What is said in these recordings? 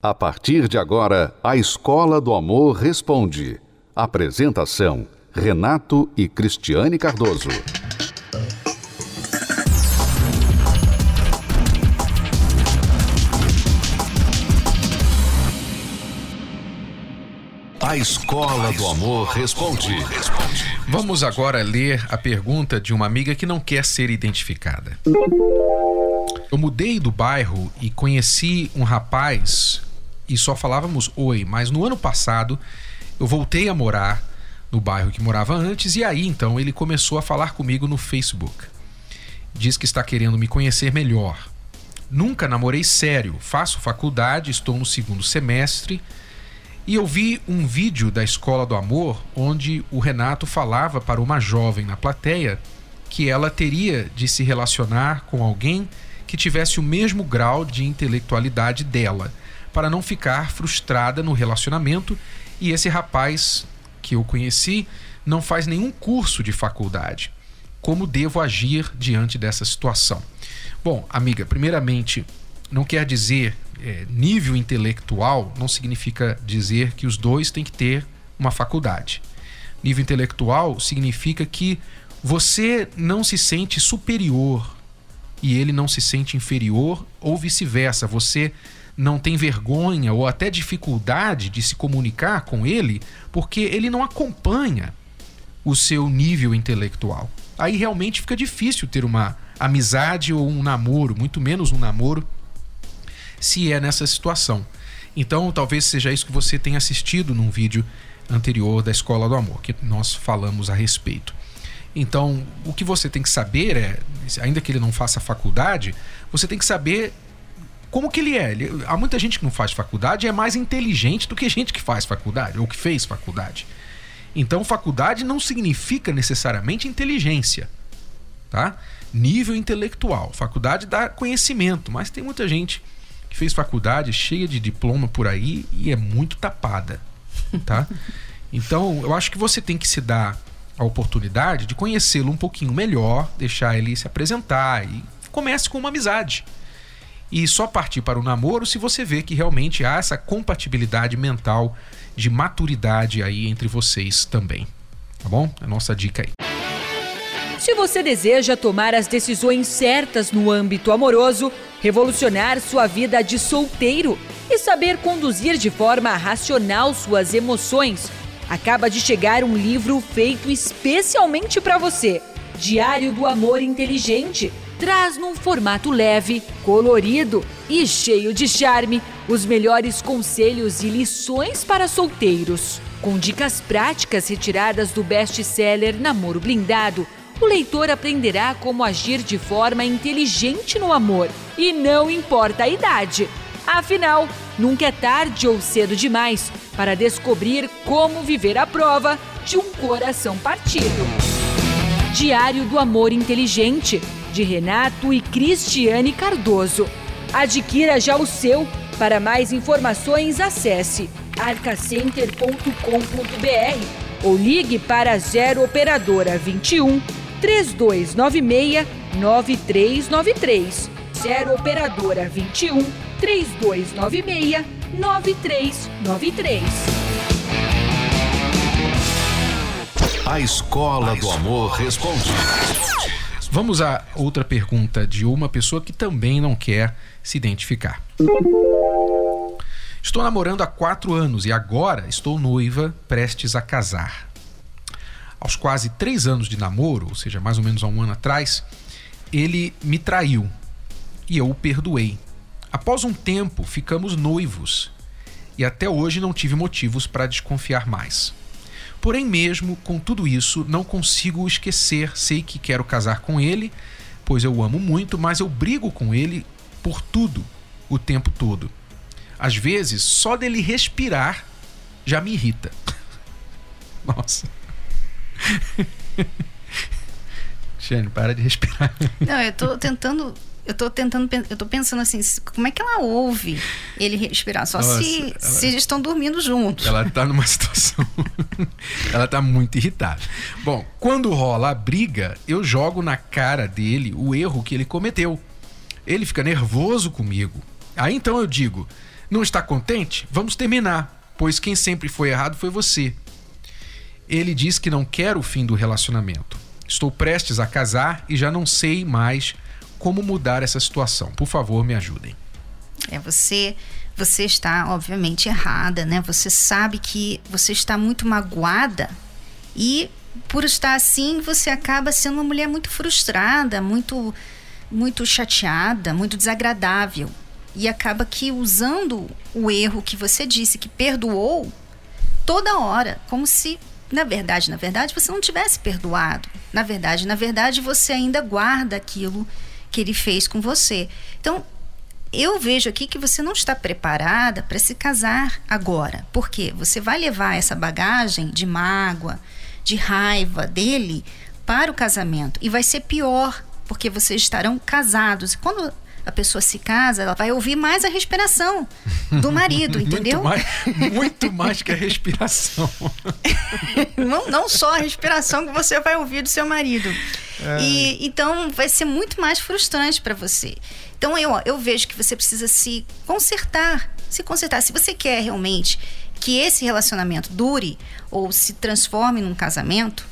A partir de agora, a Escola do Amor Responde. Apresentação: Renato e Cristiane Cardoso. A Escola do Amor Responde. Vamos agora ler a pergunta de uma amiga que não quer ser identificada. Eu mudei do bairro e conheci um rapaz e só falávamos oi, mas no ano passado eu voltei a morar no bairro que morava antes e aí então ele começou a falar comigo no Facebook. Diz que está querendo me conhecer melhor. Nunca namorei sério, faço faculdade, estou no segundo semestre e eu vi um vídeo da Escola do Amor onde o Renato falava para uma jovem na plateia que ela teria de se relacionar com alguém que tivesse o mesmo grau de intelectualidade dela para não ficar frustrada no relacionamento. E esse rapaz que eu conheci não faz nenhum curso de faculdade. Como devo agir diante dessa situação? Bom, amiga, primeiramente, não quer dizer é, nível intelectual, não significa dizer que os dois têm que ter uma faculdade. Nível intelectual significa que você não se sente superior e ele não se sente inferior ou vice-versa. Você não tem vergonha ou até dificuldade de se comunicar com ele porque ele não acompanha o seu nível intelectual. Aí realmente fica difícil ter uma amizade ou um namoro, muito menos um namoro, se é nessa situação. Então, talvez seja isso que você tenha assistido num vídeo anterior da Escola do Amor, que nós falamos a respeito. Então, o que você tem que saber é, ainda que ele não faça faculdade, você tem que saber como que ele é. Ele, há muita gente que não faz faculdade e é mais inteligente do que gente que faz faculdade ou que fez faculdade. Então, faculdade não significa necessariamente inteligência, tá? Nível intelectual. Faculdade dá conhecimento, mas tem muita gente que fez faculdade cheia de diploma por aí e é muito tapada, tá? Então, eu acho que você tem que se dar a oportunidade de conhecê-lo um pouquinho melhor, deixar ele se apresentar e comece com uma amizade e só partir para o namoro se você vê que realmente há essa compatibilidade mental de maturidade aí entre vocês também. Tá bom? A nossa dica aí. Se você deseja tomar as decisões certas no âmbito amoroso, revolucionar sua vida de solteiro e saber conduzir de forma racional suas emoções, acaba de chegar um livro feito especialmente para você Diário do Amor Inteligente traz num formato leve, colorido e cheio de charme os melhores conselhos e lições para solteiros. Com dicas práticas retiradas do best-seller Namoro Blindado, o leitor aprenderá como agir de forma inteligente no amor e não importa a idade. Afinal, nunca é tarde ou cedo demais para descobrir como viver a prova de um coração partido. Diário do Amor Inteligente de Renato e Cristiane Cardoso. Adquira já o seu. Para mais informações, acesse arcacenter.com.br ou ligue para 0 operadora 21 3296 9393. 0 operadora 21 3296 9393. A Escola do Amor Responde. Vamos a outra pergunta de uma pessoa que também não quer se identificar. Estou namorando há quatro anos e agora estou noiva, prestes a casar. Aos quase três anos de namoro, ou seja, mais ou menos há um ano atrás, ele me traiu e eu o perdoei. Após um tempo, ficamos noivos e até hoje não tive motivos para desconfiar mais. Porém, mesmo com tudo isso, não consigo esquecer. Sei que quero casar com ele, pois eu o amo muito, mas eu brigo com ele por tudo, o tempo todo. Às vezes, só dele respirar já me irrita. Nossa. Xane, para de respirar. Não, eu tô tentando eu tô tentando, eu tô pensando assim, como é que ela ouve ele respirar? Só Nossa, se, ela, se eles estão dormindo juntos. Ela tá numa situação. ela tá muito irritada. Bom, quando rola a briga, eu jogo na cara dele o erro que ele cometeu. Ele fica nervoso comigo. Aí então eu digo: Não está contente? Vamos terminar, pois quem sempre foi errado foi você. Ele diz que não quer o fim do relacionamento. Estou prestes a casar e já não sei mais como mudar essa situação. Por favor, me ajudem. É você você está obviamente errada, né? Você sabe que você está muito magoada e por estar assim, você acaba sendo uma mulher muito frustrada, muito muito chateada, muito desagradável. E acaba que usando o erro que você disse que perdoou toda hora, como se na verdade, na verdade, você não tivesse perdoado. Na verdade, na verdade, você ainda guarda aquilo que ele fez com você. Então, eu vejo aqui que você não está preparada para se casar agora. Porque você vai levar essa bagagem de mágoa, de raiva dele para o casamento e vai ser pior, porque vocês estarão casados. E quando a pessoa se casa, ela vai ouvir mais a respiração do marido, entendeu? muito, mais, muito mais que a respiração. não, não só a respiração que você vai ouvir do seu marido. É. E então vai ser muito mais frustrante para você. Então eu, eu vejo que você precisa se consertar, se consertar. Se você quer realmente que esse relacionamento dure ou se transforme num casamento,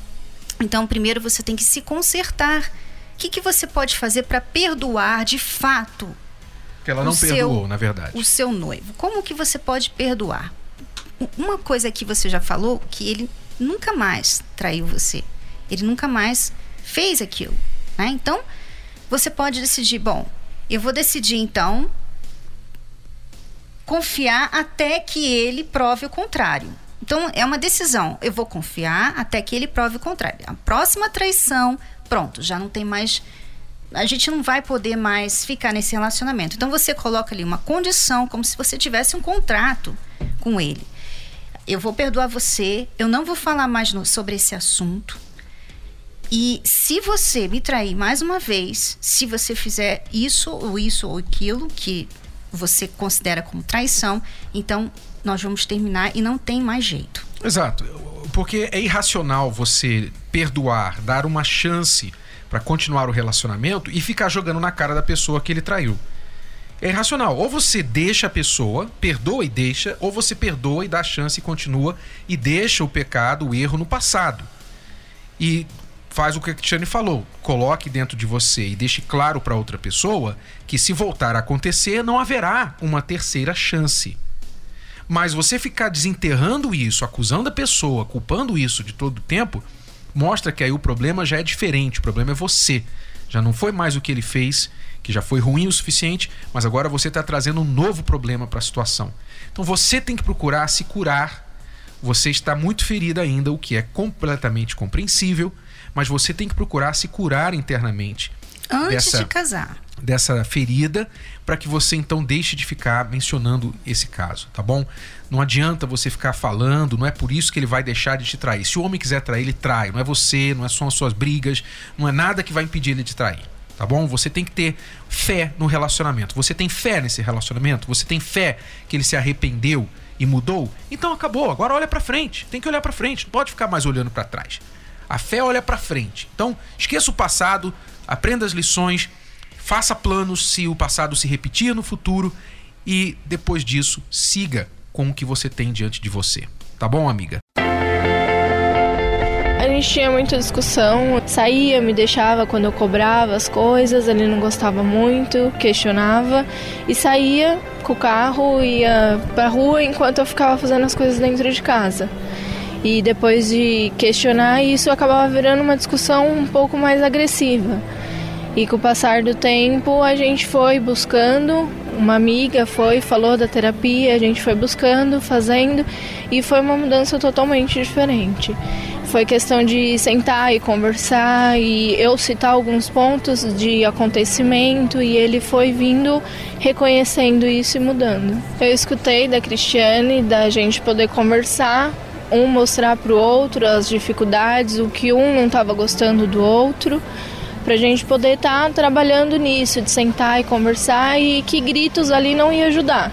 então primeiro você tem que se consertar. O que, que você pode fazer para perdoar de fato? Que ela não perdoou, na verdade. O seu noivo. Como que você pode perdoar? Uma coisa que você já falou, que ele nunca mais traiu você. Ele nunca mais fez aquilo. Né? Então, você pode decidir, bom, eu vou decidir então confiar até que ele prove o contrário. Então é uma decisão. Eu vou confiar até que ele prove o contrário. A próxima traição, pronto, já não tem mais. A gente não vai poder mais ficar nesse relacionamento. Então você coloca ali uma condição, como se você tivesse um contrato com ele. Eu vou perdoar você, eu não vou falar mais no, sobre esse assunto. E se você me trair mais uma vez, se você fizer isso ou isso ou aquilo que você considera como traição, então nós vamos terminar e não tem mais jeito. Exato. Porque é irracional você perdoar, dar uma chance para continuar o relacionamento e ficar jogando na cara da pessoa que ele traiu. É irracional. Ou você deixa a pessoa, perdoa e deixa, ou você perdoa e dá chance e continua e deixa o pecado, o erro no passado. E faz o que a Cristiane falou, coloque dentro de você e deixe claro para outra pessoa que se voltar a acontecer não haverá uma terceira chance. Mas você ficar desenterrando isso, acusando a pessoa, culpando isso de todo o tempo, mostra que aí o problema já é diferente, o problema é você. Já não foi mais o que ele fez, que já foi ruim o suficiente, mas agora você está trazendo um novo problema para a situação. Então você tem que procurar se curar. Você está muito ferida ainda, o que é completamente compreensível mas você tem que procurar se curar internamente. Antes dessa, de casar. Dessa ferida, para que você então deixe de ficar mencionando esse caso, tá bom? Não adianta você ficar falando, não é por isso que ele vai deixar de te trair. Se o homem quiser trair, ele trai. Não é você, não é só as suas brigas, não é nada que vai impedir ele de trair tá bom? Você tem que ter fé no relacionamento. Você tem fé nesse relacionamento? Você tem fé que ele se arrependeu e mudou? Então acabou. Agora olha para frente. Tem que olhar para frente. Não pode ficar mais olhando para trás. A fé olha para frente. Então, esqueça o passado, aprenda as lições, faça planos se o passado se repetir no futuro e depois disso, siga com o que você tem diante de você. Tá bom, amiga? Gente tinha muita discussão, saía, me deixava quando eu cobrava as coisas, ele não gostava muito, questionava e saía com o carro, ia pra rua enquanto eu ficava fazendo as coisas dentro de casa. E depois de questionar, isso acabava virando uma discussão um pouco mais agressiva. E com o passar do tempo, a gente foi buscando, uma amiga foi, falou da terapia, a gente foi buscando, fazendo, e foi uma mudança totalmente diferente. Foi questão de sentar e conversar e eu citar alguns pontos de acontecimento e ele foi vindo reconhecendo isso e mudando. Eu escutei da Cristiane da gente poder conversar um mostrar para o outro as dificuldades, o que um não estava gostando do outro, para a gente poder estar tá trabalhando nisso, de sentar e conversar e que gritos ali não ia ajudar.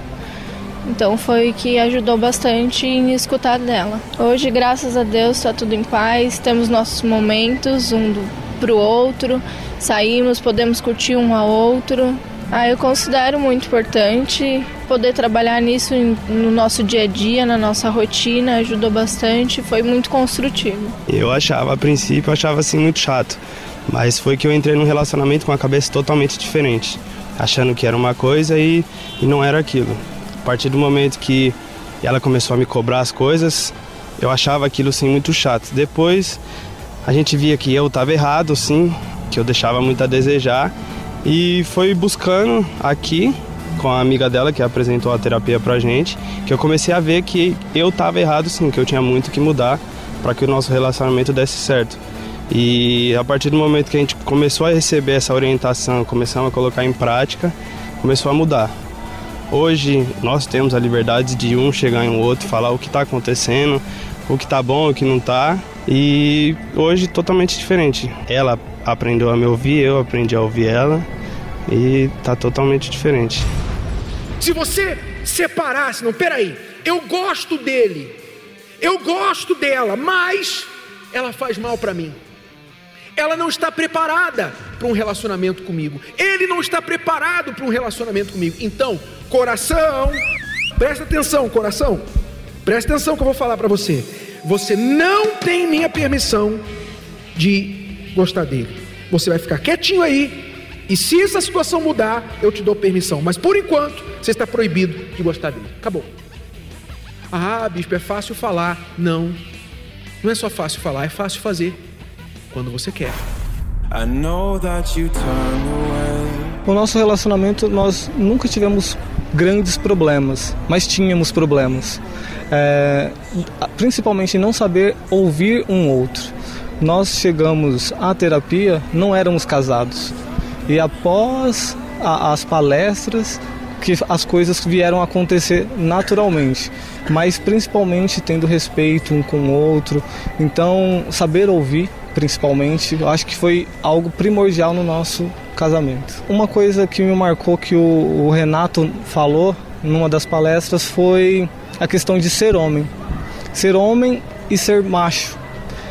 Então foi que ajudou bastante em escutar dela. Hoje, graças a Deus, está tudo em paz, temos nossos momentos um para o outro, saímos, podemos curtir um ao outro, Ah, eu considero muito importante poder trabalhar nisso no nosso dia a dia, na nossa rotina, ajudou bastante, foi muito construtivo. Eu achava, a princípio, achava assim muito chato, mas foi que eu entrei num relacionamento com a cabeça totalmente diferente, achando que era uma coisa e, e não era aquilo. A partir do momento que ela começou a me cobrar as coisas, eu achava aquilo assim muito chato. Depois a gente via que eu estava errado, sim, que eu deixava muito a desejar e foi buscando aqui com a amiga dela que apresentou a terapia pra gente, que eu comecei a ver que eu estava errado sim, que eu tinha muito que mudar para que o nosso relacionamento desse certo. E a partir do momento que a gente começou a receber essa orientação, começamos a colocar em prática, começou a mudar. Hoje nós temos a liberdade de um chegar em um outro, falar o que está acontecendo, o que está bom, o que não está. E hoje totalmente diferente. Ela aprendeu a me ouvir, eu aprendi a ouvir ela e tá totalmente diferente. Se você separasse, não, peraí, eu gosto dele, eu gosto dela, mas ela faz mal para mim. Ela não está preparada para um relacionamento comigo. Ele não está preparado para um relacionamento comigo. Então, coração, presta atenção, coração. Presta atenção que eu vou falar para você. Você não tem minha permissão de gostar dele. Você vai ficar quietinho aí. E se essa situação mudar, eu te dou permissão. Mas por enquanto, você está proibido de gostar dele. Acabou. Ah, bispo, é fácil falar. Não. Não é só fácil falar, é fácil fazer. Quando você quer. O nosso relacionamento, nós nunca tivemos grandes problemas, mas tínhamos problemas. É, principalmente não saber ouvir um outro nós chegamos à terapia, não éramos casados. E após a, as palestras, que as coisas vieram a acontecer naturalmente, mas principalmente tendo respeito um com o outro. Então, saber ouvir, principalmente, eu acho que foi algo primordial no nosso casamento. Uma coisa que me marcou que o, o Renato falou numa das palestras foi a questão de ser homem. Ser homem e ser macho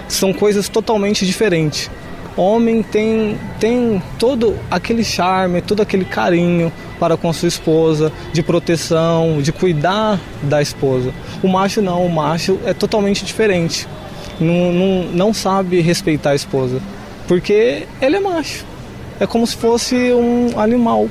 são coisas totalmente diferentes. Homem tem, tem todo aquele charme, todo aquele carinho para com sua esposa, de proteção, de cuidar da esposa. O macho não, o macho é totalmente diferente. Não, não, não sabe respeitar a esposa, porque ele é macho. É como se fosse um animal,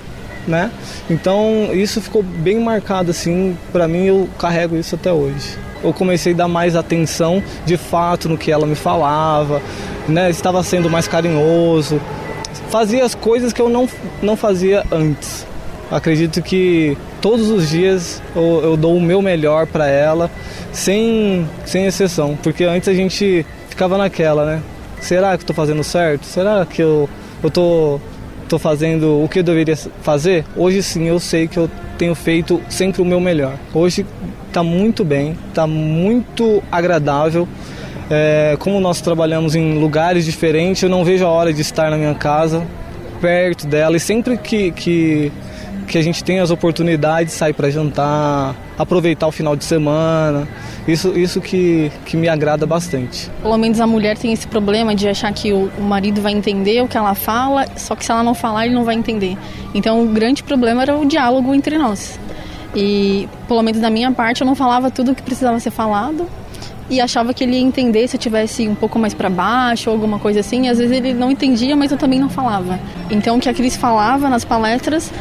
né? Então isso ficou bem marcado assim, para mim eu carrego isso até hoje eu comecei a dar mais atenção de fato no que ela me falava, né? Estava sendo mais carinhoso, fazia as coisas que eu não, não fazia antes. Acredito que todos os dias eu, eu dou o meu melhor para ela, sem, sem exceção, porque antes a gente ficava naquela, né? Será que estou fazendo certo? Será que eu eu tô tô fazendo o que eu deveria fazer? Hoje sim, eu sei que eu tenho feito sempre o meu melhor. Hoje está muito bem, está muito agradável. É, como nós trabalhamos em lugares diferentes, eu não vejo a hora de estar na minha casa, perto dela. E sempre que, que, que a gente tem as oportunidades, sair para jantar, aproveitar o final de semana. Isso, isso que, que me agrada bastante. Pelo menos a mulher tem esse problema de achar que o, o marido vai entender o que ela fala, só que se ela não falar, ele não vai entender. Então o grande problema era o diálogo entre nós. E, pelo menos da minha parte, eu não falava tudo o que precisava ser falado e achava que ele ia entender se eu tivesse um pouco mais para baixo ou alguma coisa assim. Às vezes ele não entendia, mas eu também não falava. Então o que a Cris falava nas palestras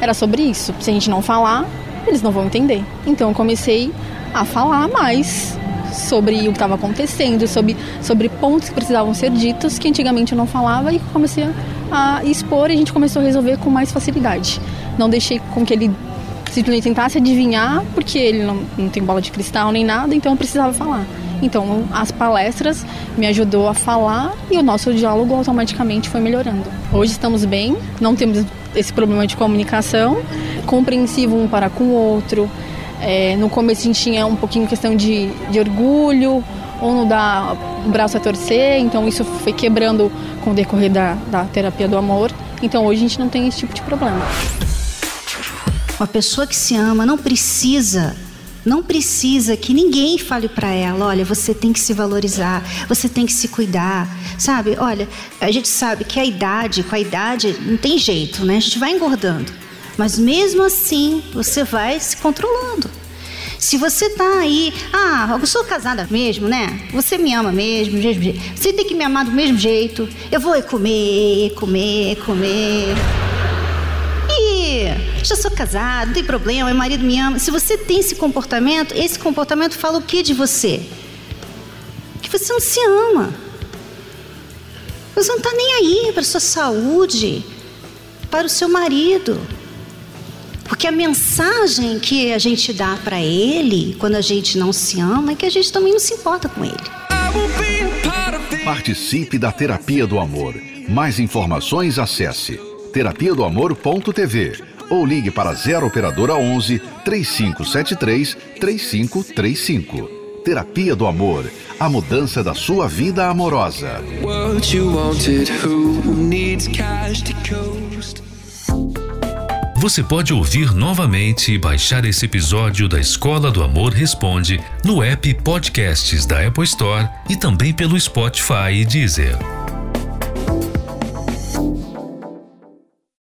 era sobre isso. Se a gente não falar, eles não vão entender. Então eu comecei a falar mais sobre o que estava acontecendo, sobre, sobre pontos que precisavam ser ditos, que antigamente eu não falava, e comecei a expor e a gente começou a resolver com mais facilidade. Não deixei com que ele simplesmente tentasse adivinhar, porque ele não, não tem bola de cristal nem nada, então eu precisava falar. Então, as palestras me ajudou a falar e o nosso diálogo automaticamente foi melhorando. Hoje estamos bem, não temos esse problema de comunicação, compreensivo um para com o outro. É, no começo a gente tinha um pouquinho questão de, de orgulho, ou não dá o braço a torcer, então isso foi quebrando com o decorrer da, da terapia do amor. Então hoje a gente não tem esse tipo de problema. Uma pessoa que se ama não precisa não precisa que ninguém fale para ela, olha, você tem que se valorizar, você tem que se cuidar, sabe? Olha, a gente sabe que a idade, com a idade, não tem jeito, né? A gente vai engordando. Mas mesmo assim, você vai se controlando. Se você tá aí, ah, eu sou casada mesmo, né? Você me ama mesmo, mesmo jeito. Você tem que me amar do mesmo jeito. Eu vou comer, comer, comer. Já sou casada, não tem problema, meu marido me ama. Se você tem esse comportamento, esse comportamento fala o que de você? Que você não se ama. Você não está nem aí para sua saúde, para o seu marido. Porque a mensagem que a gente dá para ele quando a gente não se ama é que a gente também não se importa com ele. Participe da Terapia do Amor. Mais informações acesse terapia do amor.tv ou ligue para 0 operadora 11 3573 3535. Terapia do Amor, a mudança da sua vida amorosa. Você pode ouvir novamente e baixar esse episódio da Escola do Amor Responde no app Podcasts da Apple Store e também pelo Spotify e Deezer.